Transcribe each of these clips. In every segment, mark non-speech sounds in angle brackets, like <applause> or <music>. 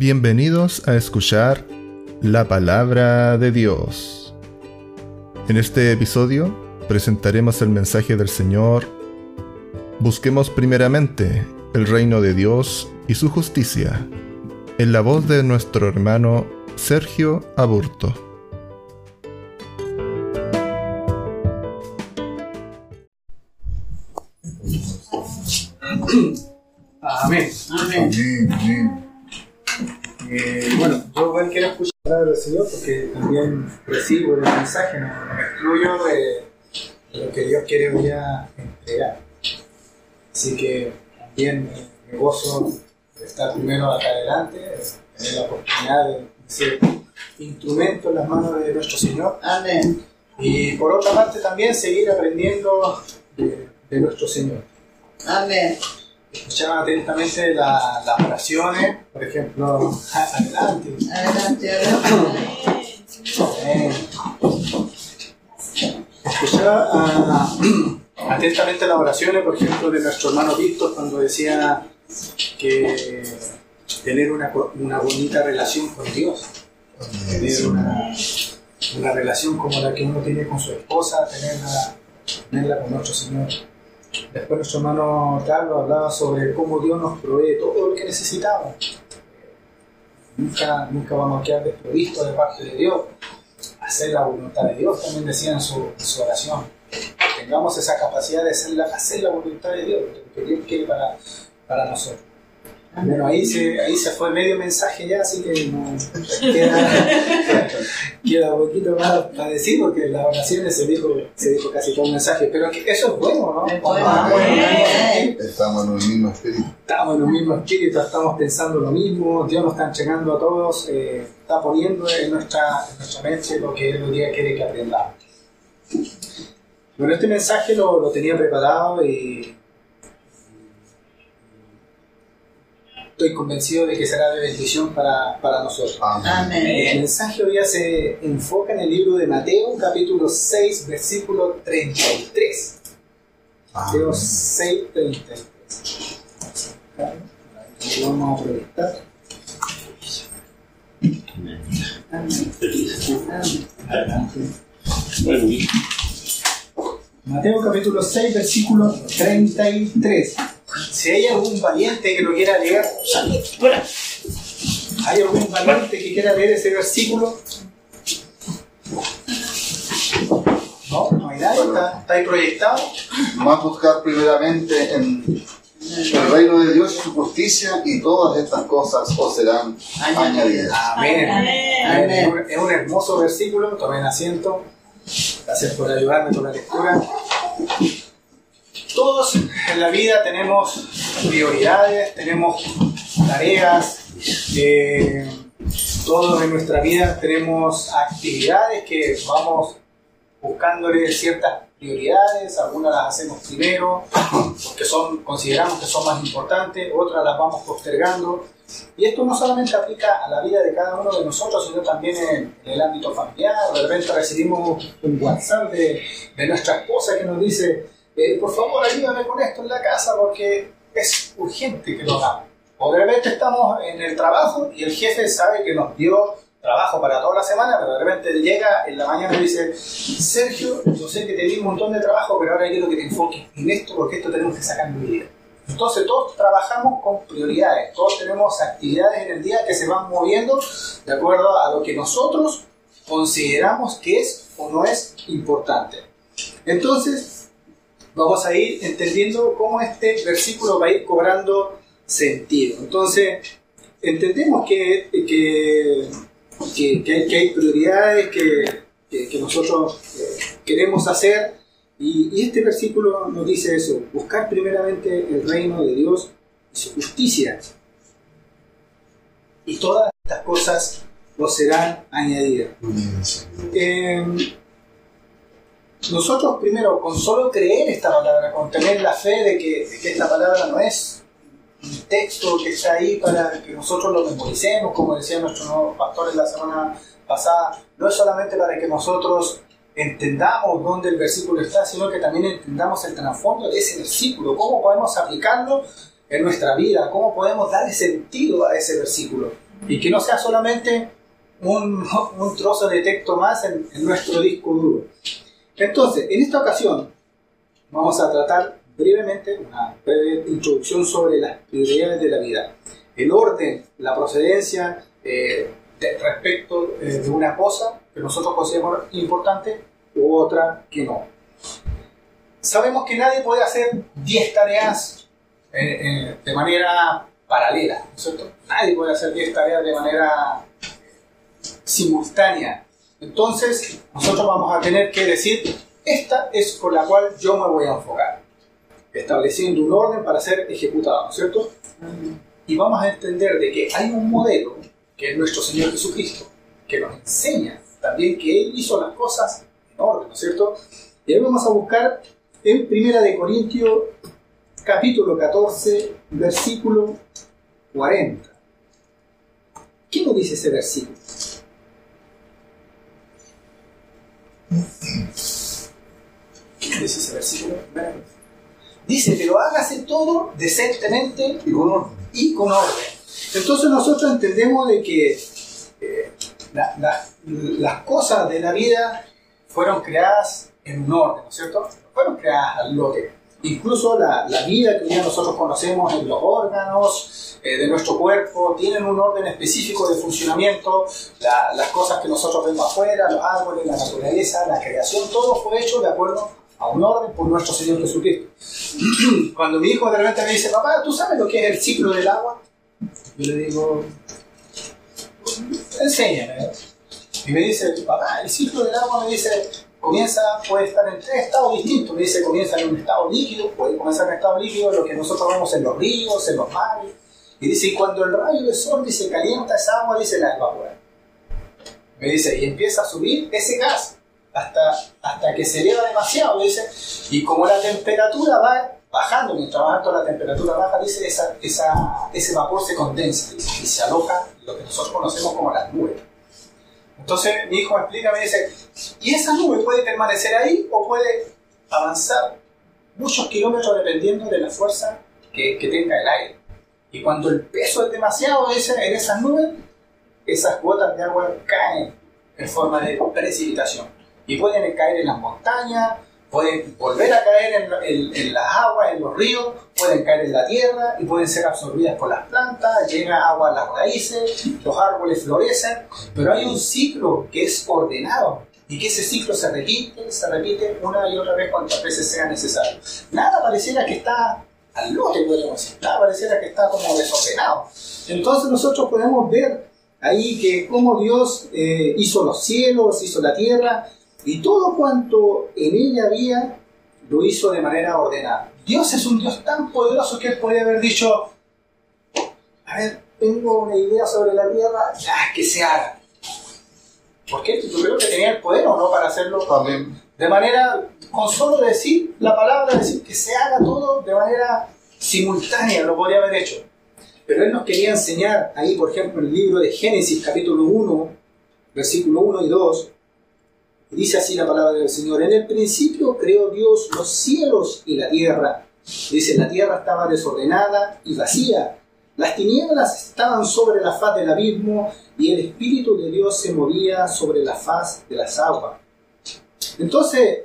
Bienvenidos a escuchar la palabra de Dios. En este episodio presentaremos el mensaje del Señor. Busquemos primeramente el reino de Dios y su justicia, en la voz de nuestro hermano Sergio Aburto. Mensaje, no, no me excluyo de, de lo que Dios quiere hoy a entregar. Así que también me, me gozo de estar primero acá adelante, de tener la oportunidad de ser instrumento en las manos de nuestro Señor Amén. y por otra parte también seguir aprendiendo de, de nuestro Señor. Amén. Escuchaban atentamente la- las oraciones, por ejemplo, adelante. Adelante, adelante. Atentamente las oraciones, por ejemplo, de nuestro hermano Víctor cuando decía que tener una, una bonita relación con Dios, tener una, una relación como la que uno tiene con su esposa, tenerla, tenerla con nuestro Señor. Después nuestro hermano Carlos hablaba sobre cómo Dios nos provee todo lo que necesitamos. Nunca, nunca vamos a quedar desprovistos de parte de Dios. Hacer la voluntad de Dios, también decía en su, en su oración. Tengamos esa capacidad de hacer la, hacer la voluntad de Dios, lo que Dios quiere para, para nosotros. Bueno, ahí se, ahí se fue medio mensaje ya, así que no, queda, <laughs> queda un poquito más para decir, porque en las oraciones se dijo, se dijo casi todo el mensaje, pero que eso es bueno, ¿no? Es bueno. Estamos en el mismo espíritu. estamos en un mismo espíritu, estamos pensando lo mismo, Dios nos está entregando a todos, eh, está poniendo en nuestra, en nuestra mente lo que Él hoy día quiere que aprendamos. Bueno, este mensaje lo, lo tenía preparado y estoy convencido de que será de bendición para, para nosotros. Amén. El Amén. mensaje hoy día se enfoca en el libro de Mateo, capítulo 6, versículo 33. Mateo Amén. 6, 33. Ahí Vamos a proyectar. Mateo capítulo 6, versículo 33. Si hay algún valiente que lo quiera leer, ¿hay algún valiente que quiera leer ese versículo? No, no hay nadie, está, está ahí proyectado. A buscar primeramente en el reino de Dios y su justicia y todas estas cosas os serán añadidas. Amén. Amén. Un- Es un hermoso versículo, tomen asiento. Gracias por ayudarme con la lectura. Todos en la vida tenemos prioridades, tenemos tareas, eh, todos en nuestra vida tenemos actividades que vamos buscándole ciertas prioridades, algunas las hacemos primero, porque son, consideramos que son más importantes, otras las vamos postergando. Y esto no solamente aplica a la vida de cada uno de nosotros, sino también en, en el ámbito familiar. De repente recibimos un WhatsApp de, de nuestra esposa que nos dice, eh, por favor ayúdame con esto en la casa porque es urgente que lo hagamos. O de repente estamos en el trabajo y el jefe sabe que nos dio trabajo para toda la semana, pero de repente llega en la mañana y dice, Sergio, yo sé que te di un montón de trabajo, pero ahora quiero que te enfoques en esto porque esto tenemos que sacar mi vida. Entonces todos trabajamos con prioridades, todos tenemos actividades en el día que se van moviendo de acuerdo a lo que nosotros consideramos que es o no es importante. Entonces vamos a ir entendiendo cómo este versículo va a ir cobrando sentido. Entonces entendemos que, que, que- hay- prioridades que nosotros eh, queremos hacer y, y este versículo nos dice eso, buscar primeramente el reino de Dios y su justicia. Y todas estas cosas os serán añadidas. Eh, nosotros primero, con solo creer esta palabra, con tener la fe de que, de que esta palabra no es un texto que está ahí para que nosotros lo memoricemos, como decía nuestro nuevo pastor en la semana pasada, no es solamente para que nosotros entendamos dónde el versículo está, sino que también entendamos el trasfondo de ese versículo, cómo podemos aplicarlo en nuestra vida, cómo podemos darle sentido a ese versículo. y que no sea solamente un, <laughs> un trozo de texto más en, en nuestro disco duro. Entonces, en esta ocasión vamos a tratar brevemente una breve introducción sobre las prioridades de la vida. El orden, la procedencia eh, de- respecto eh, de una cosa que nosotros consideramos importante u otra que no. Sabemos que nadie puede hacer 10 tareas eh, eh, de manera paralela, ¿no es cierto? Nadie puede hacer 10 tareas de manera simultánea. Entonces, nosotros vamos a tener que decir, esta es con la cual yo me voy a enfocar, estableciendo un orden para ser ejecutado, ¿no es cierto? Y vamos a entender de que hay un modelo, que es nuestro Señor Jesucristo, que nos enseña también que Él hizo las cosas orden, ¿no es cierto? Y ahí vamos a buscar en Primera de Corintios, capítulo 14, versículo 40. ¿Qué nos dice ese versículo? ¿Qué nos dice ese versículo? Dice, pero hágase todo decentemente Y con orden. y con orden. Entonces nosotros entendemos de que eh, la- la- las cosas de la vida fueron creadas en un orden, ¿no es cierto? Fueron creadas al lote. Incluso la, la vida que hoy nosotros conocemos en los órganos eh, de nuestro cuerpo tienen un orden específico de funcionamiento. La- las cosas que nosotros vemos afuera, los árboles, la naturaleza, la creación, todo fue hecho de acuerdo a un orden por nuestro Señor Jesucristo. <clears throat> Cuando mi hijo de repente me dice, papá, ¿tú sabes lo que es el ciclo del agua? Yo le digo, enséñame. Y me dice, papá, el ciclo del agua me dice, comienza, puede estar en tres estados distintos. Me dice, comienza en un estado líquido, puede comenzar en un estado líquido, lo que nosotros vemos en los ríos, en los mares. Y dice, y cuando el rayo del sol dice, calienta esa agua, dice, la evapora. Me dice, y empieza a subir ese gas hasta, hasta que se eleva demasiado, dice, y como la temperatura va bajando, mientras más alto la temperatura baja, dice, esa, ese vapor se condensa dice, y se aloja lo que nosotros conocemos como las nubes. Entonces mi hijo me explica, me dice, ¿y esa nube puede permanecer ahí o puede avanzar muchos kilómetros dependiendo de la fuerza que, que tenga el aire? Y cuando el peso es demasiado dice, en esas nubes, esas gotas de agua caen en forma de precipitación. Y pueden caer en las montañas, pueden volver a caer en, en- en las aguas, en los ríos, pueden caer en la tierra y pueden ser absorbidas por las plantas, llega agua a las raíces, los árboles florecen, pero hay un ciclo que es ordenado y que ese ciclo se repite, se repite una y otra vez cuantas veces sea necesario. Nada pareciera que está al lote, podríamos decir, nada pareciera que está como desordenado. Entonces nosotros podemos ver ahí que como Dios eh, hizo los cielos, hizo la tierra y todo cuanto en ella había lo hizo de manera ordenada. Dios es un Dios tan poderoso que él podría haber dicho, a ver, tengo una idea sobre la tierra, ya, que se haga. Porque yo creo que tenía el poder o no para hacerlo Amén. de manera, con solo decir la palabra, decir que se haga todo de manera simultánea, lo podría haber hecho. Pero él nos quería enseñar ahí, por ejemplo, en el libro de Génesis, capítulo 1, versículo 1 y 2, dice así la palabra del Señor, en el principio creó Dios los cielos y la tierra. Dice, la tierra estaba desordenada y vacía. Las tinieblas estaban sobre la faz del abismo y el Espíritu de Dios se movía sobre la faz de las aguas. Entonces,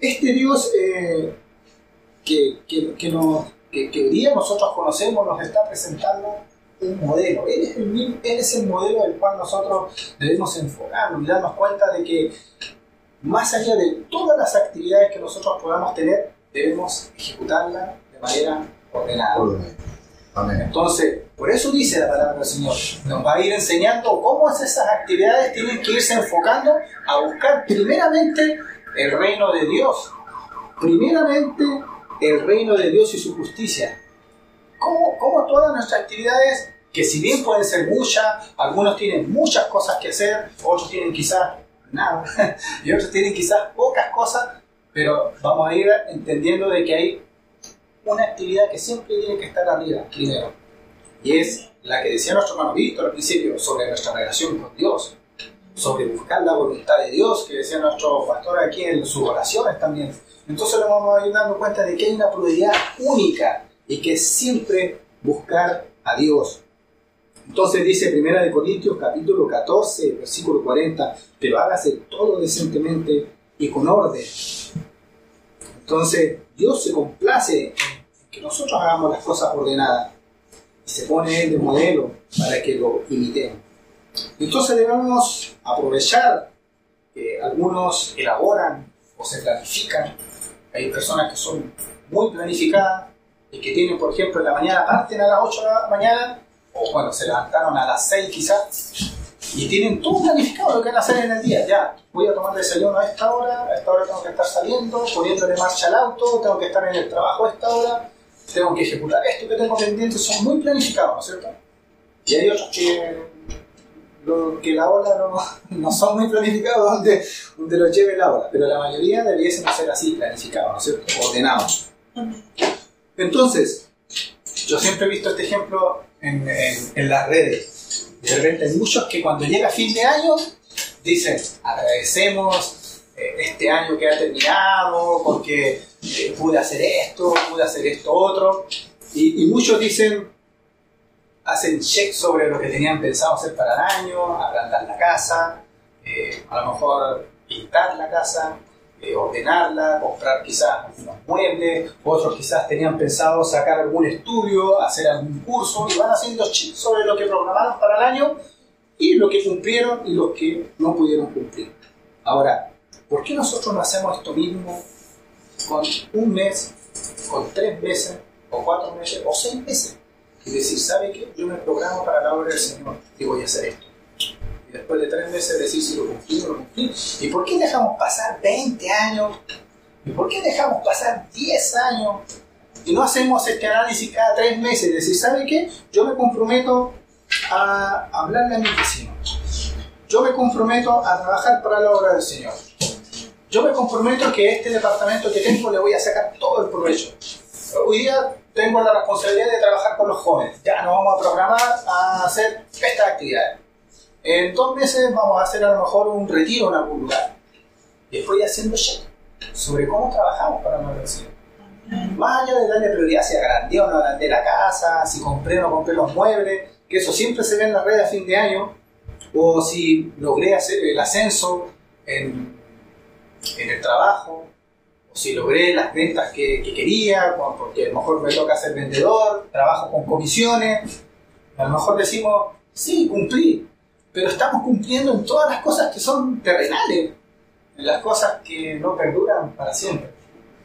este Dios eh, que, que, que, que- que hoy día nosotros conocemos nos está presentando un modelo. Él es, el, él es el modelo del cual nosotros debemos enfocarnos y darnos cuenta de que más allá de todas las actividades que nosotros podamos tener, debemos ejecutarlas de manera ordenada. Amén. Entonces, por eso dice la palabra del Señor, nos va a ir enseñando cómo es esas actividades tienen que irse enfocando a buscar primeramente el reino de Dios. Primeramente el reino de Dios y su justicia. Cómo todas nuestras actividades, que si bien pueden ser muchas, algunos tienen muchas cosas que hacer, otros tienen quizás nada, <laughs> y otros tienen quizás pocas cosas, pero vamos a ir entendiendo de que hay una actividad que siempre tiene que estar arriba, primero. Y es la que decía nuestro hermano Víctor al principio, sobre nuestra relación con Dios, sobre buscar la voluntad de Dios, que decía nuestro pastor aquí en sus oraciones también. Entonces nos vamos a ir dando cuenta de que hay una prioridad única y que siempre buscar a Dios. Entonces dice Primera de Corintios capítulo 14, versículo 40, pero hágase todo decentemente y con orden. Entonces Dios se complace en que nosotros hagamos las cosas ordenadas y se pone Él de modelo para que lo imitemos. Entonces debemos aprovechar que algunos elaboran o se planifican. Hay personas que son muy planificadas y que tienen, por ejemplo, en la mañana parten a las 8 de la mañana o bueno, se levantaron a las 6 quizás, y tienen todo planificado lo que van a hacer en el día. Ya, voy a tomar desayuno a esta hora, a esta hora tengo que estar saliendo, poniéndole marcha al auto, tengo que estar en el trabajo a esta hora, tengo que ejecutar esto que tengo pendiente, son muy planificados, ¿no es cierto? Y hay otros que, que la ola no, <laughs> no son muy planificados donde, donde los lleve la ola, pero la mayoría debiesen ser así, planificados, ¿no es cierto? Ordenados. Entonces, yo siempre he visto este ejemplo en, las redes. De repente hay muchos que cuando llega fin de año dicen agradecemos eh, este año que ha terminado porque eh, pude hacer esto, pude hacer esto otro. Y, y muchos dicen, hacen check sobre lo que tenían pensado hacer para el año, agrandar la casa, eh, a lo mejor pintar la casa, eh, ordenarla, comprar quizás unos muebles, otros quizás tenían pensado sacar algún estudio, hacer algún curso y van haciendo checks sobre lo que programaron para el año y lo que cumplieron y lo que no pudieron cumplir. Ahora, ¿por qué nosotros no hacemos esto mismo con un mes, con tres meses, o cuatro meses, o seis meses? Y decir, ¿sabe qué? Yo me programo para la obra del Señor y voy a hacer esto. Y después de tres meses decir si lo cumplí o no lo cumplí. ¿Y por qué dejamos pasar 20 años? ¿Y por qué dejamos pasar 10 años? Y no hacemos este análisis cada tres meses decir, ¿sabe qué? Yo me comprometo a hablarle a mis vecinos. Yo me comprometo a trabajar para la obra del Señor. Yo me comprometo que este departamento que tengo le voy a sacar todo el provecho. Hoy día tengo la responsabilidad de trabajar con los jóvenes. Ya nos vamos a programar a hacer estas actividades. En dos meses vamos a hacer a lo mejor un retiro en algún lugar. Y estoy haciendo check sobre cómo trabajamos para del Señor. Más allá de darle prioridad si agrandé o no agrandé la casa, si compré o no compré los muebles, que eso siempre se ve en las redes a fin de año, o si logré hacer el ascenso en, en el trabajo, o si logré las ventas que, que quería, porque a lo mejor me toca ser vendedor, trabajo con comisiones, a lo mejor decimos, sí, cumplí, pero estamos cumpliendo en todas las cosas que son terrenales, en las cosas que no perduran para siempre.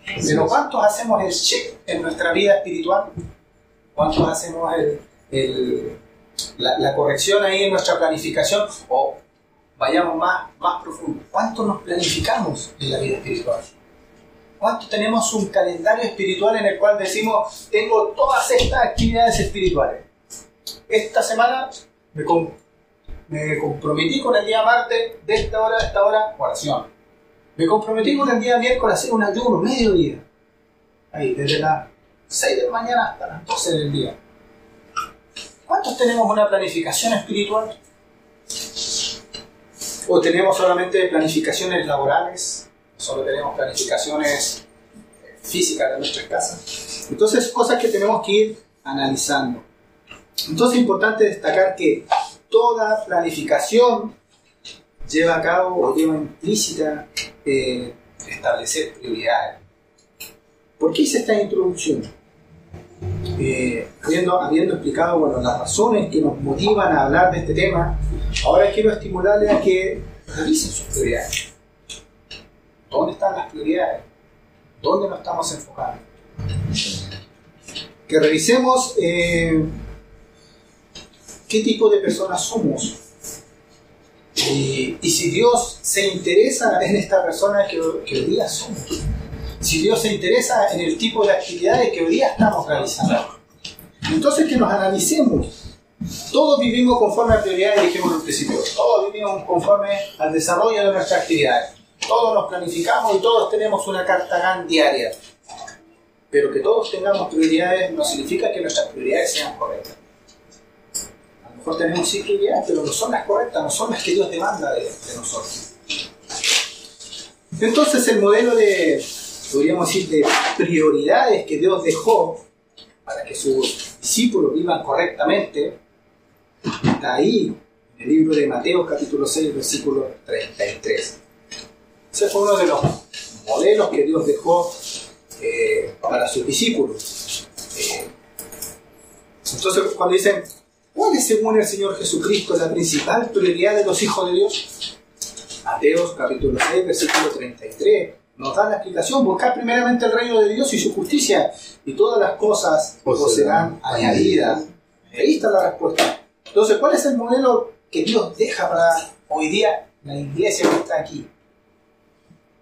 Pero ¿cuántos hacemos el check en nuestra vida espiritual? ¿Cuántos hacemos el, el, la, la, corrección ahí en nuestra planificación? O vayamos más, más profundo. ¿Cuánto nos planificamos en la vida espiritual? ¿Cuánto tenemos un calendario espiritual en el cual decimos, tengo todas estas actividades espirituales? Esta semana me, com me comprometí con el día martes de esta hora a esta hora oración. Me comprometí con el día miércoles a hacer un ayuno, mediodía. Ahí, desde las 6 de la mañana hasta las 12 del día. ¿Cuántos tenemos una planificación espiritual? ¿O tenemos solamente planificaciones laborales? ¿Solo tenemos planificaciones físicas de nuestras casas? Entonces, cosas que tenemos que ir analizando. Entonces, es importante destacar que toda planificación lleva a cabo o lleva implícita eh, establecer prioridades. ¿Por qué hice esta introducción? Eh, habiendo, habiendo, explicado bueno, las razones que nos motivan a hablar de este tema, ahora quiero estimularles a que revisen sus prioridades. ¿Dónde están las prioridades? ¿Dónde nos estamos enfocando? Que revisemos eh, qué tipo de personas somos y, y, si Dios se interesa en esta persona que, que, hoy día somos, si Dios se interesa en el tipo de actividades que hoy día estamos realizando, entonces que nos analicemos. Todos vivimos conforme a prioridades, dijimos en el principio. Todos vivimos conforme al desarrollo de nuestras actividades. Todos nos planificamos y todos tenemos una carta GAN diaria. Pero que todos tengamos prioridades no significa que nuestras prioridades sean correctas mejor tenemos sí prioridades, pero no son las correctas, no son las que Dios demanda de, de, nosotros. Entonces el modelo de, podríamos decir, de prioridades que Dios dejó para que sus discípulos vivan correctamente, está ahí, en el libro de Mateo capítulo 6, versículo 33. Ese fue uno de los modelos que Dios dejó eh, para sus discípulos. Eh, entonces, cuando dicen, ¿cuál es según el Señor Jesucristo la principal prioridad de los hijos de Dios? Mateo capítulo 6, versículo 33 nos da la explicación, buscar primeramente el reino de Dios y su justicia, y todas las cosas os serán añadidas. Ahí está la respuesta. Entonces, ¿cuál es el modelo que Dios deja para hoy día la iglesia que está aquí?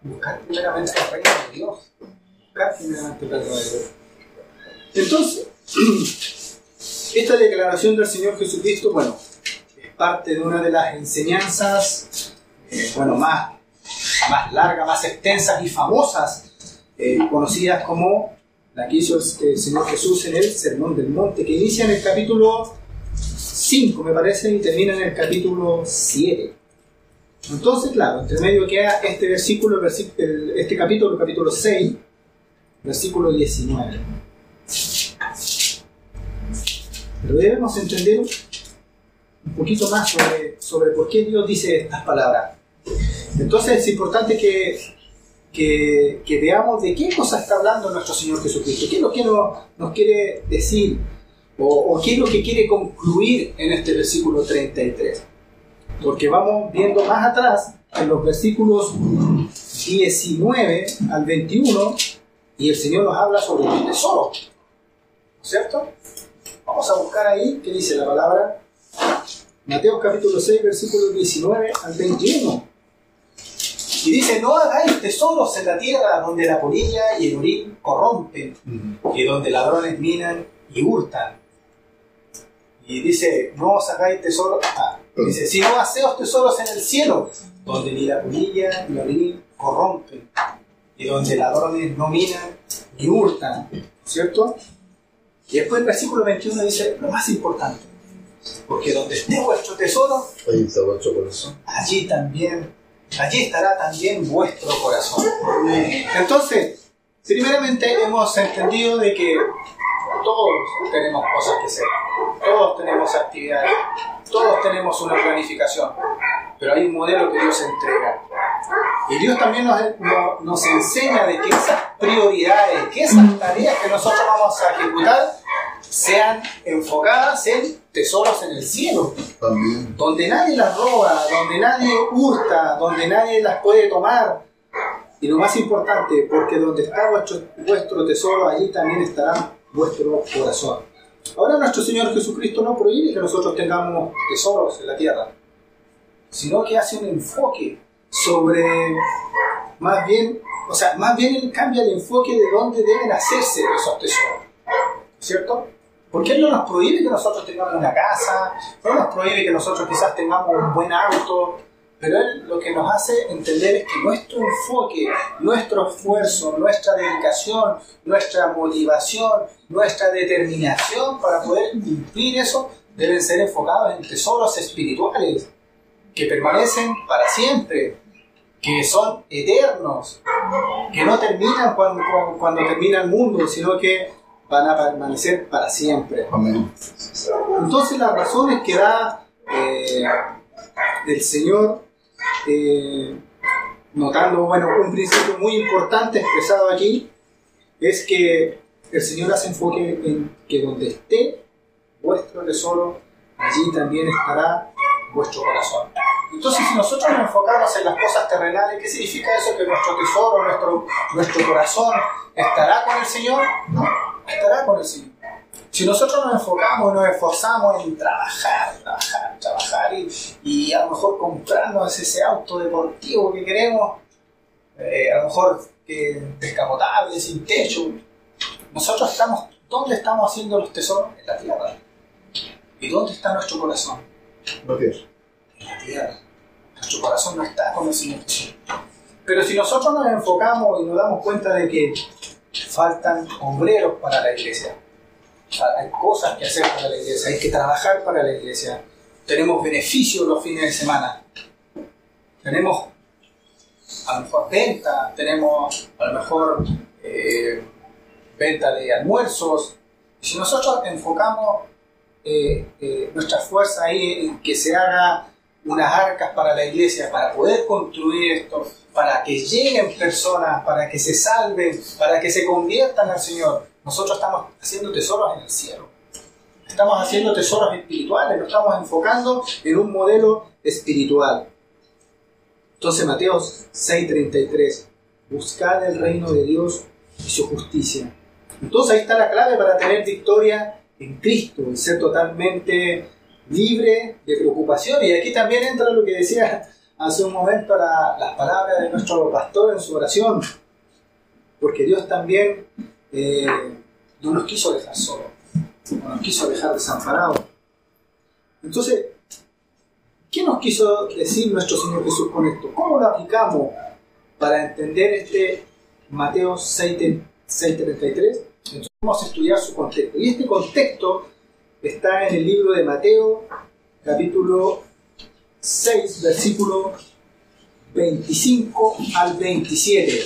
Buscar primeramente el reino de Dios. Buscar primeramente el reino de Dios. Entonces, <clears throat> esta declaración del Señor Jesucristo, bueno, es parte de una de las enseñanzas, eh, bueno, más más largas, más extensas y famosas, eh, conocidas como la que hizo el Señor Jesús en el Sermón del Monte, que inicia en el capítulo 5, me parece, y termina en el capítulo 7. Entonces, claro, entre medio queda este versículo, este capítulo, capítulo 6, versículo 19. Pero debemos entender un poquito más sobre, sobre por qué Dios dice estas palabras. Entonces es importante que, que, veamos de qué cosa está hablando nuestro Señor Jesucristo, qué es lo que nos, quiere decir o, qué es lo que quiere concluir en este versículo 33. Porque vamos viendo más atrás, en los versículos 19 al 21, y el Señor nos habla sobre el tesoro. ¿Cierto? Vamos a buscar ahí qué dice la palabra. Mateo capítulo 6, versículo 19 al 21. Y dice, no hagáis tesoros en la tierra donde la polilla y el orín corrompen, y donde ladrones minan y hurtan. Y dice, no os hagáis tesoros, ah, dice, sino haceos tesoros en el cielo, donde ni la polilla ni el orín corrompen, y donde ladrones no minan ni hurtan, ¿cierto? Y después el versículo 21 dice, lo más importante, porque donde esté vuestro tesoro, allí también allí estará también vuestro corazón. Entonces, primeramente hemos entendido de que todos tenemos cosas que hacer, todos tenemos actividades, todos tenemos una planificación, pero hay un modelo que Dios entrega. Y Dios también nos, nos enseña de que esas prioridades, que esas tareas que nosotros vamos a ejecutar, sean enfocadas en tesoros en el cielo, donde nadie las roba, donde nadie hurta, donde nadie las puede tomar. Y lo más importante, porque donde está vuestro, vuestro tesoro, allí también estará vuestro corazón. Ahora nuestro Señor Jesucristo no prohíbe que nosotros tengamos tesoros en la tierra, sino que hace un enfoque sobre, más bien, o sea, más bien Él cambia el enfoque de dónde deben hacerse esos tesoros. ¿Cierto? Porque Él no nos prohíbe que nosotros tengamos una casa, no nos prohíbe que nosotros quizás tengamos un buen auto, pero Él lo que nos hace entender es que nuestro enfoque, nuestro esfuerzo, nuestra dedicación, nuestra motivación, nuestra determinación para poder cumplir eso deben ser enfocados en tesoros espirituales que permanecen para siempre, que son eternos, que no terminan cuando, cuando termina el mundo, sino que van a permanecer para siempre. Entonces las razones que da eh, el Señor, eh, notando bueno, un principio muy importante expresado aquí, es que el Señor hace enfoque en que donde esté vuestro tesoro, allí también estará vuestro corazón. Entonces, si nosotros nos enfocamos en las cosas terrenales, ¿qué significa eso? Que nuestro tesoro, nuestro, nuestro corazón estará con el Señor. No, estará con el Señor. Si nosotros nos enfocamos y nos esforzamos en trabajar, trabajar, trabajar y, y a lo mejor comprarnos ese auto deportivo que queremos, eh, a lo mejor que descapotable, sin techo, nosotros estamos, ¿dónde estamos haciendo los tesoros? En la tierra. ¿Y dónde está nuestro corazón? En la tierra. Nuestro corazón no está con el Pero si nosotros nos enfocamos y nos damos cuenta de que faltan obreros para la iglesia. hay cosas que hacer para la iglesia, hay que trabajar para la iglesia. Tenemos beneficios los fines de semana. Tenemos a lo mejor venta, tenemos a lo mejor eh, venta de almuerzos. Si nosotros enfocamos eh, eh, nuestra fuerza ahí en que se haga unas arcas para la iglesia, para poder construir esto, para que lleguen personas, para que se salven, para que se conviertan al Señor. Nosotros estamos haciendo tesoros en el cielo. Estamos haciendo tesoros espirituales, nos estamos enfocando en un modelo espiritual. Entonces Mateo 6:33, buscar el reino de Dios y su justicia. Entonces ahí está la clave para tener victoria en Cristo, en ser totalmente libre de preocupación. Y aquí también entra lo que decía hace un momento la- las palabras de nuestro pastor en su oración, porque Dios también eh, no nos quiso dejar solos, no nos quiso dejar desamparados. Entonces, ¿qué nos quiso decir nuestro Señor Jesús con esto? ¿Cómo lo aplicamos para entender este Mateo 6, 6:33? Entonces vamos a estudiar su contexto. Y este contexto está en el libro de Mateo, capítulo 6, versículo 25 al 27.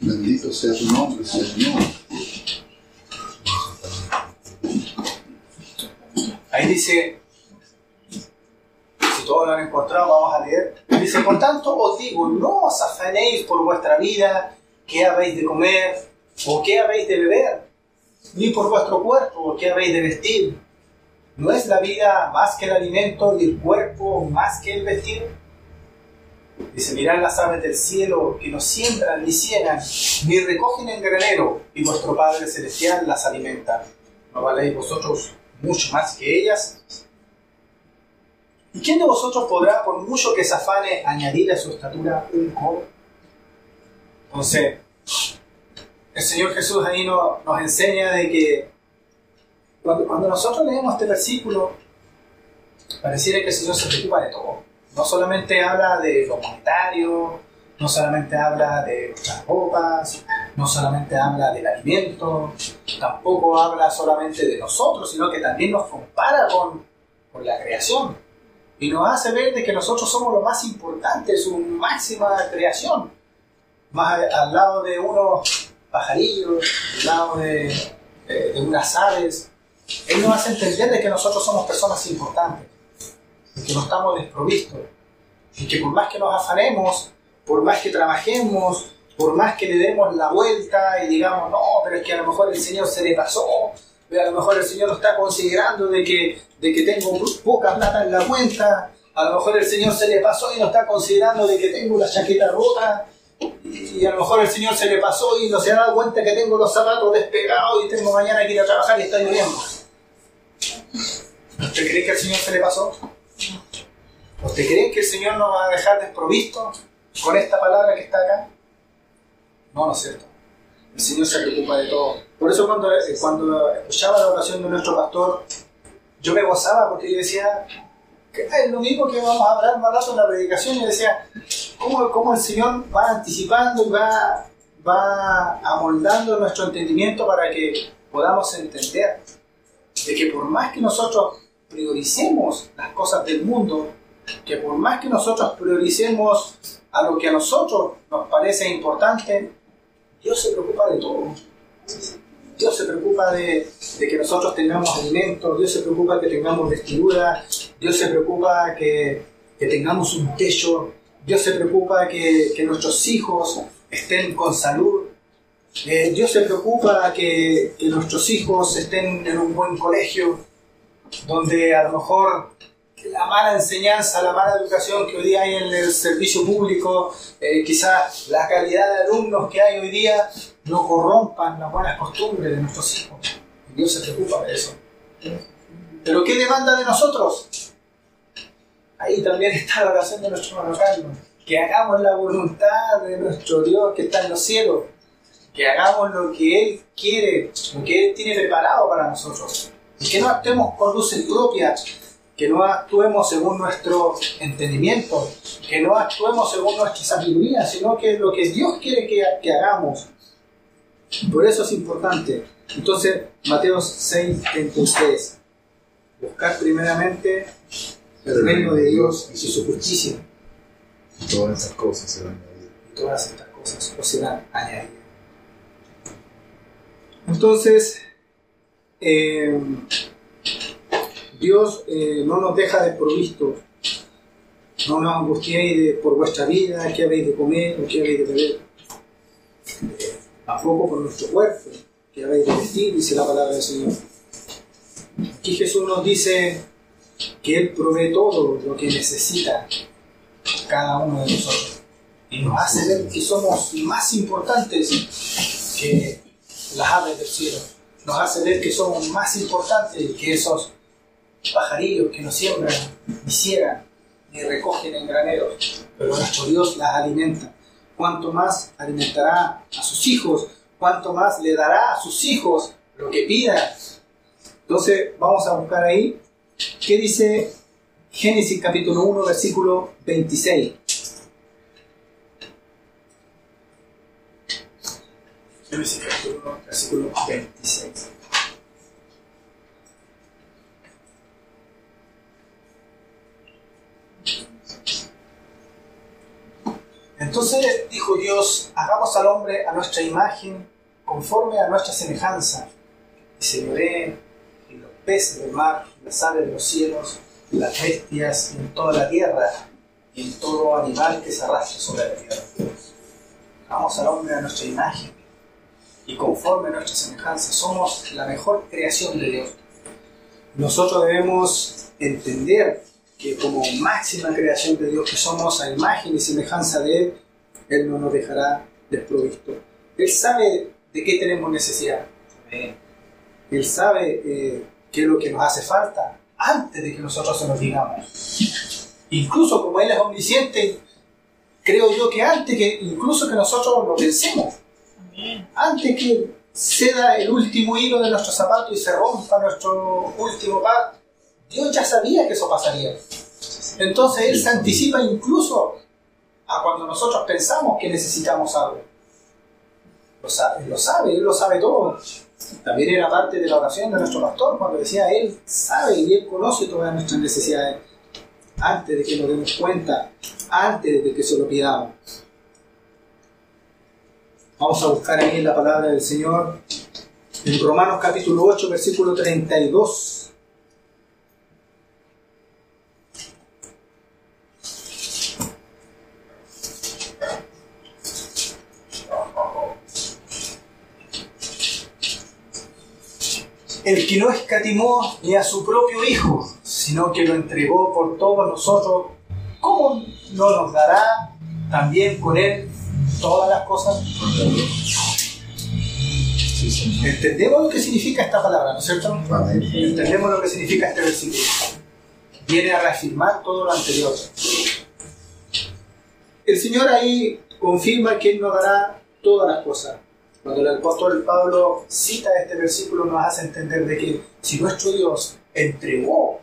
Bendito sea tu nombre, Señor. Ahí dice, si todos lo han encontrado, vamos a leer. Dice, por tanto os digo, no os afanéis por vuestra vida, qué habéis de comer o qué habéis de beber, ni por vuestro cuerpo, qué habéis de vestir. ¿No es la vida más que el alimento y el cuerpo más que el vestir? Dice, mirad las aves del cielo que no siembran ni ciegan, ni recogen en granero, y vuestro Padre Celestial las alimenta. ¿No valéis vosotros mucho más que ellas? ¿Y quién de vosotros podrá, por mucho que se afane, añadir a su estatura un codo? Entonces, el Señor Jesús ahí no- nos enseña de que cuando, cuando nosotros leemos este versículo, pareciera que el Señor se preocupa de todo. No solamente habla de lo monetario, no solamente habla de las ropas, no solamente habla del alimento, tampoco habla solamente de nosotros, sino que también nos compara con, con la creación. Y nos hace ver de que nosotros somos lo más importante, su máxima creación. Más al lado de unos pajarillos, al lado de, de- unas aves. Él nos hace entender de que nosotros somos personas importantes, que no estamos desprovistos, y que por más que nos afanemos, por más que trabajemos, por más que le demos la vuelta y digamos, no, pero es que a lo mejor el Señor se le pasó, a lo mejor el Señor no está considerando de que, de que tengo poca plata en la cuenta, a lo mejor el Señor se le pasó y no está considerando de que tengo la chaqueta rota, y a lo mejor el Señor se le pasó y no se ha dado cuenta que tengo los zapatos despegados y tengo mañana que ir a trabajar y está lloviendo. ¿Usted cree que al Señor se le pasó? ¿Usted cree que el Señor nos va a dejar desprovisto con esta palabra que está acá? No, no es cierto. El Señor se preocupa de todo. Por eso cuando, eh, cuando escuchaba la oración de nuestro pastor, yo me gozaba porque yo decía, es lo mismo que vamos a hablar más rato en la predicación, y decía, ¿cómo, cómo el Señor va anticipando y va, va amoldando nuestro entendimiento para que podamos entender de que por más que nosotros prioricemos las cosas del mundo, que por más que nosotros prioricemos a lo que a nosotros nos parece importante, Dios se preocupa de todo. Dios se preocupa de, de que nosotros tengamos alimento, Dios se preocupa de que tengamos vestidura, Dios se preocupa que, que tengamos un techo, Dios se preocupa que, que nuestros hijos estén con salud, eh, Dios se preocupa que, que nuestros hijos estén en un buen colegio, donde a lo mejor la mala enseñanza, la mala educación que hoy día hay en el servicio público, eh, quizás la calidad de alumnos que hay hoy día no corrompan las buenas costumbres de nuestros hijos. Dios se preocupa de eso. Pero ¿qué demanda de nosotros? Ahí también está la oración de nuestro hermano. Que hagamos la voluntad de nuestro Dios que está en los cielos. Que hagamos lo que Él quiere, lo que Él tiene preparado para nosotros. Y que no actuemos con luces propias, que no actuemos según nuestro entendimiento, que no actuemos según nuestra sabiduría, sino que lo que Dios quiere que, que hagamos. Por eso es importante. Entonces, Mateo 6, 33. Buscar primeramente el reino de Dios y su justicia. Y todas esas cosas serán añadidas. Y todas estas cosas os serán añadidas. Entonces, eh, Dios eh, no nos deja desprovistos. No nos angustiéis de- por vuestra vida, qué habéis de comer o qué habéis de beber. Eh, tampoco por nuestro cuerpo, qué habéis de vestir, dice la palabra del Señor. Aquí Jesús nos dice que Él provee todo lo que necesita cada uno de nosotros. Y nos hace ver que somos más importantes que las aves del cielo. Nos hace ver que somos más importantes que esos pajarillos que no siembran, ni ciegan, ni recogen en graneros. Pero nuestro Dios las alimenta. Cuanto más alimentará a sus hijos, cuanto más le dará a sus hijos lo que pidan. Entonces vamos a buscar ahí qué dice Génesis capítulo 1 versículo 26. Génesis capítulo 1 versículo 26. Entonces dijo Dios, hagamos al hombre a nuestra imagen, conforme a nuestra semejanza, y señoré peces del mar, las aves de los cielos, las bestias, en toda la tierra, y en todo animal que se arrastre sobre la tierra. Hagamos al hombre a nuestra imagen, y conforme a nuestra semejanza. Somos la mejor creación de Dios. Nosotros debemos entender que como máxima creación de Dios que somos a imagen y semejanza de Él, Él no nos dejará desprovisto. Él sabe de qué tenemos necesidad. Él sabe eh, qué es lo que nos hace falta antes de que nosotros se nos digamos. Incluso como Él es omnisciente, creo yo que antes que incluso que nosotros lo pensemos, antes que ceda el último hilo de nuestro zapato y se rompa nuestro último par, Dios ya sabía que eso pasaría. Entonces Él se anticipa incluso a cuando nosotros pensamos que necesitamos algo. Lo sabe, lo sabe, Él lo sabe todo. También era parte de la oración de nuestro pastor cuando decía, Él sabe y Él conoce todas nuestras necesidades antes de que nos demos cuenta, antes de que se lo pidamos. Vamos a buscar ahí la palabra del Señor en Romanos capítulo 8, versículo 32. El que no escatimó ni a su propio Hijo, sino que lo entregó por todos nosotros, ¿cómo no nos dará también con Él todas las cosas? Entendemos lo que significa esta palabra, ¿no es cierto? Entendemos lo que significa este versículo. Viene a reafirmar todo lo anterior. El Señor ahí confirma que Él nos dará todas las cosas. Cuando el apóstol Pablo cita este versículo nos hace entender de que si nuestro Dios entregó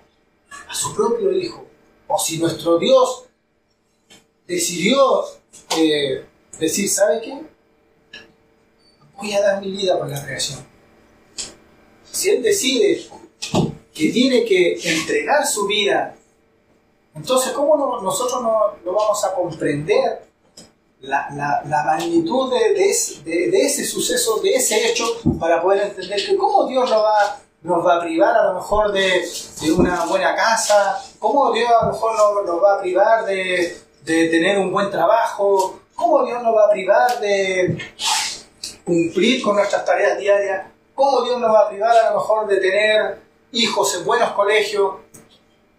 a su propio Hijo, o si nuestro Dios decidió eh, decir, ¿sabe qué? Voy a dar mi vida por la creación. Si Él decide que tiene que entregar su vida, entonces ¿cómo no- nosotros no, no vamos a comprender la, la- la magnitud de, de ese, suceso, de ese hecho, para poder entender que cómo Dios nos va, nos va a privar a lo mejor de, una buena casa, cómo Dios a lo mejor nos, va a privar de, tener un buen trabajo, cómo Dios nos va a privar de cumplir con nuestras tareas diarias, cómo Dios nos va a privar a lo mejor de tener hijos en buenos colegios,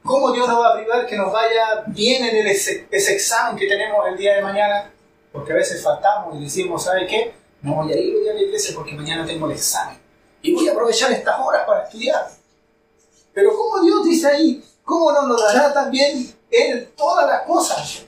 cómo Dios nos va a privar que nos vaya bien en el ese examen que tenemos el día de mañana, porque a veces faltamos y decimos, ¿sabe qué? No voy a ir hoy a la iglesia porque mañana tengo el examen y voy a aprovechar estas horas para estudiar. Pero ¿cómo Dios dice ahí? ¿Cómo no nos dará también Él todas las cosas?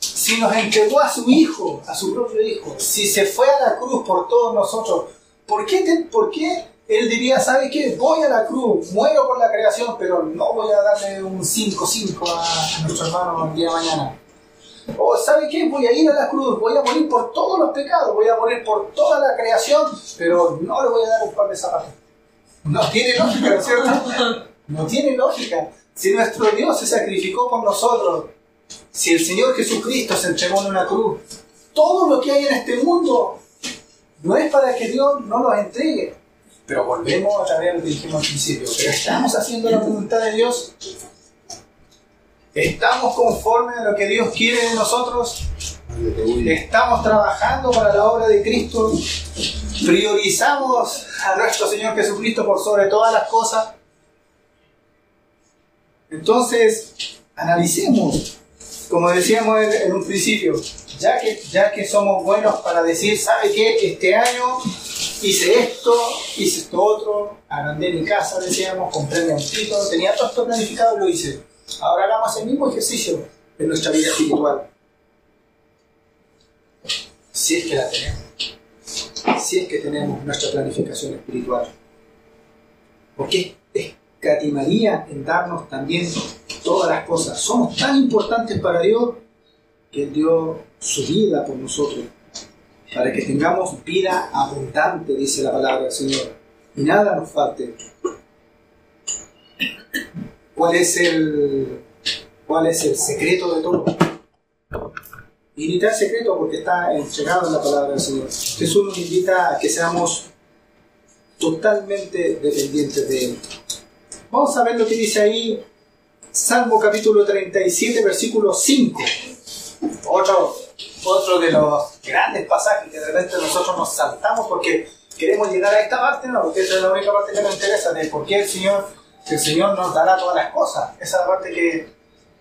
si nos entregó a su Hijo, a su propio Hijo, si se fue a la cruz por todos nosotros, ¿por qué, por qué Él diría, ¿sabe qué? Voy a la cruz, muero por la creación, pero no voy a darle un 5-5 a, a nuestro hermano el día de mañana? O ¿sabe qué? Voy a ir a la cruz, voy a morir por todos los pecados, voy a morir por toda la creación, pero no le voy a dar un par de zapatos. No tiene lógica, ¿no es cierto? No tiene lógica. Si nuestro Dios se sacrificó por nosotros, si el Señor Jesucristo se entregó en una cruz, todo lo que hay en este mundo no es para que Dios no nos entregue. Pero volvemos a lo que dijimos al principio. Pero estamos haciendo la voluntad de Dios. ¿Estamos conformes a lo que Dios quiere de nosotros? ¿Estamos trabajando para la obra de Cristo? ¿Priorizamos a nuestro Señor Jesucristo por sobre todas las cosas? Entonces, analicemos, como decíamos en, un principio, ya que, ya que somos buenos para decir, ¿sabe qué? Este año hice esto, hice esto otro, agrandé mi casa, decíamos, compré mi autito, tenía todo esto planificado y lo hice. Ahora hagamos el mismo ejercicio en nuestra vida espiritual. Si es que la tenemos. Si es que tenemos nuestra planificación espiritual. Porque escatimaría en darnos también todas las cosas. Somos tan importantes para Dios que dio su vida por nosotros. Para que tengamos vida abundante, dice la palabra del Señor. Y nada nos falte. ¿Cuál es el, cuál es el secreto de todo? Y ni tan secreto porque está entregado en la palabra del Señor. Jesús nos invita a que seamos totalmente dependientes de Él. Vamos a ver lo que dice ahí Salmo capítulo 37, versículo 5. Otro, otro de los grandes pasajes que de repente nosotros nos saltamos porque queremos llegar a esta parte, no, porque esa es la única parte que nos interesa, de por qué el Señor, que el Señor nos dará todas las cosas. Esa es la parte que,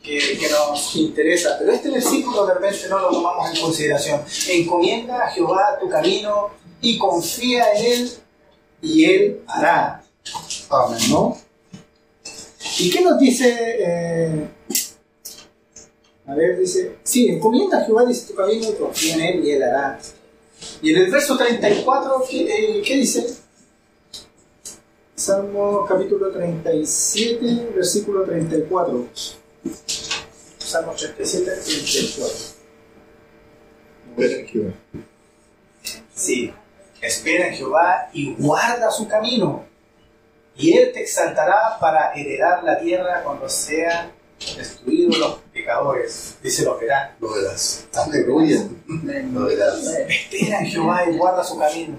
que, nos interesa. Pero este versículo de repente no lo tomamos en consideración. Encomienda a Jehová tu camino y confía en Él y Él hará. Amén, ¿no? ¿Y qué nos dice? eh, a ver, dice, sí, encomienda a Jehová, dice tu camino y confía en Él y Él hará. Y en el verso 34, ¿qué, eh, ¿qué dice? Salmo capítulo 37, versículo 34. Salmo 37, 34. Espera en Jehová. Sí, espera en Jehová y guarda su camino. Y Él te exaltará para heredar la tierra cuando sean destruidos los pecadores. Dice lo verá. Lo verás. Aleluya. Lo verás. Espera en Jehová y guarda su camino.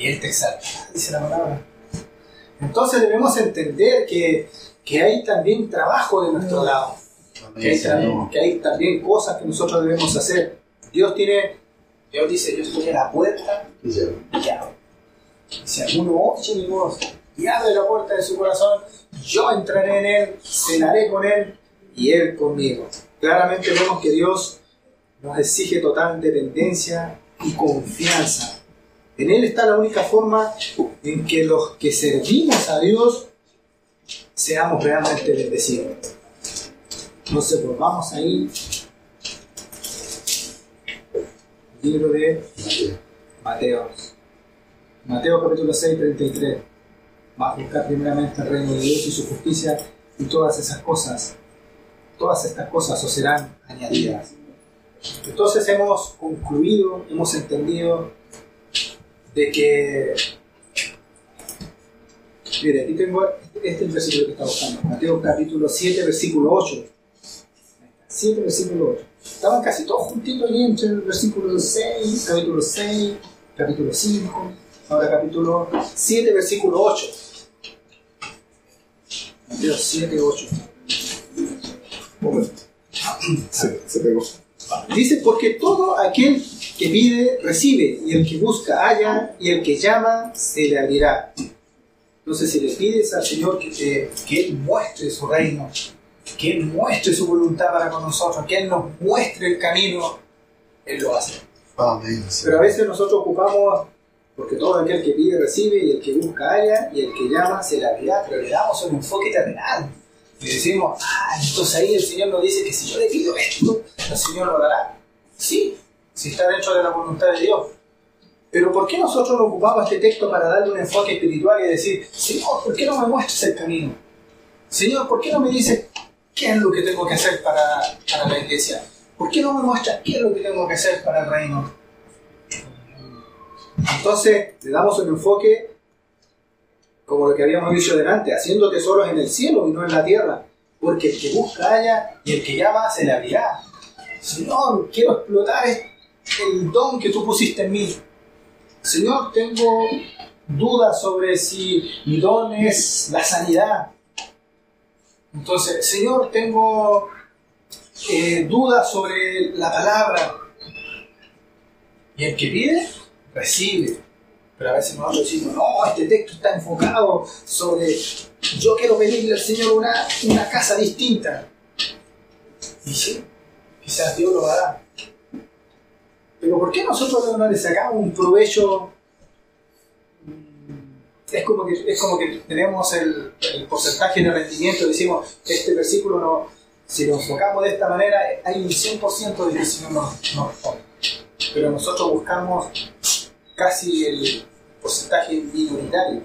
Y Él te exaltará, dice la palabra. Entonces debemos entender que, que hay también trabajo de nuestro lado. Que hay, también, Señor. que hay también cosas que nosotros debemos hacer. Dios tiene, Dios dice, yo estoy a la puerta y llamo. Si alguno oye mi voz y abre la puerta de su corazón, yo entraré en él, cenaré con él y él conmigo. Claramente vemos que Dios nos exige total dependencia y confianza. En Él está la única forma en que los que servimos a Dios seamos realmente bendecidos. Entonces, pues vamos ahí. Libro de Mateo. Mateo capítulo 6, 33. Vas a buscar primeramente el reino de Dios y su justicia y todas esas cosas, todas estas cosas os serán añadidas. Entonces hemos concluido, hemos entendido de que, mire, aquí tengo, este es el versículo que está buscando, Mateo capítulo 7, versículo 8. 7, versículo 8. Estaban casi todos juntitos ahí entre el versículo 6, capítulo 6, capítulo 5, ahora capítulo 7, versículo 8. Mateo 7, 8. Momento. Se, se pegó. Dice, porque todo aquel que pide, recibe, y el que busca, halla, y el que llama, se le abrirá. Entonces, si le pides al Señor que, te- que Él muestre su reino, que Él muestre su voluntad para con nosotros, que Él nos muestre el camino, Él lo hace. Amén. Pero a veces nosotros ocupamos, porque todo aquel que pide, recibe, y el que busca, halla, y el que llama, se le abrirá, pero le damos un enfoque terrenal. Y decimos, ah, entonces ahí el Señor nos dice que si yo le pido esto, el Señor lo dará. Sí, si está dentro de la voluntad de Dios. Pero ¿por qué nosotros no ocupamos este texto para darle un enfoque espiritual y decir, Señor, ¿por qué no me muestras el camino? Señor, ¿por qué no me dices qué es lo que tengo que hacer para, para la iglesia? ¿Por qué no me muestras qué es lo que tengo que hacer para el reino? Entonces le damos un enfoque como lo que habíamos dicho delante, haciendo tesoros en el cielo y no en la tierra, porque el que busca halla y el que llama se le abrirá. Señor, quiero explotar el don que tú pusiste en mí. Señor, tengo dudas sobre si mi don es la sanidad. Entonces, Señor, tengo eh, dudas sobre la palabra. Y el que pide, recibe. Pero a veces nosotros decimos, no, este texto está enfocado sobre, yo quiero pedirle al Señor una, una casa distinta. Y sí, quizás Dios lo hará. Pero ¿por qué nosotros no le sacamos un provecho? Es como que, es como que tenemos el, porcentaje de rendimiento decimos, este versículo no, si lo enfocamos de esta manera, hay un 100% de que si no nos no. Pero nosotros buscamos casi el porcentaje minoritario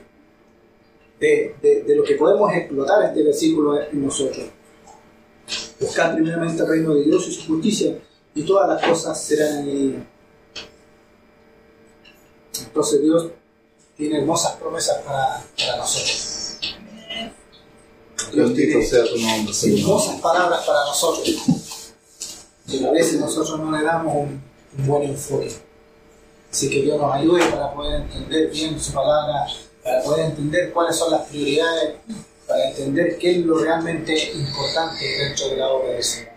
de, de, de lo que podemos explotar este versículo en nosotros. Buscar primeramente el reino de Dios y su justicia, y todas las cosas serán añadidas. Entonces Dios tiene hermosas promesas para, para nosotros. Dios Bendito tiene sea tu nombre, Señor. hermosas palabras para nosotros. Pero a veces nosotros no le damos un, un buen enfoque. Así que Dios nos ayude para poder entender bien su palabra, para poder entender cuáles son las prioridades, para entender qué es lo realmente importante dentro de la obra del Señor.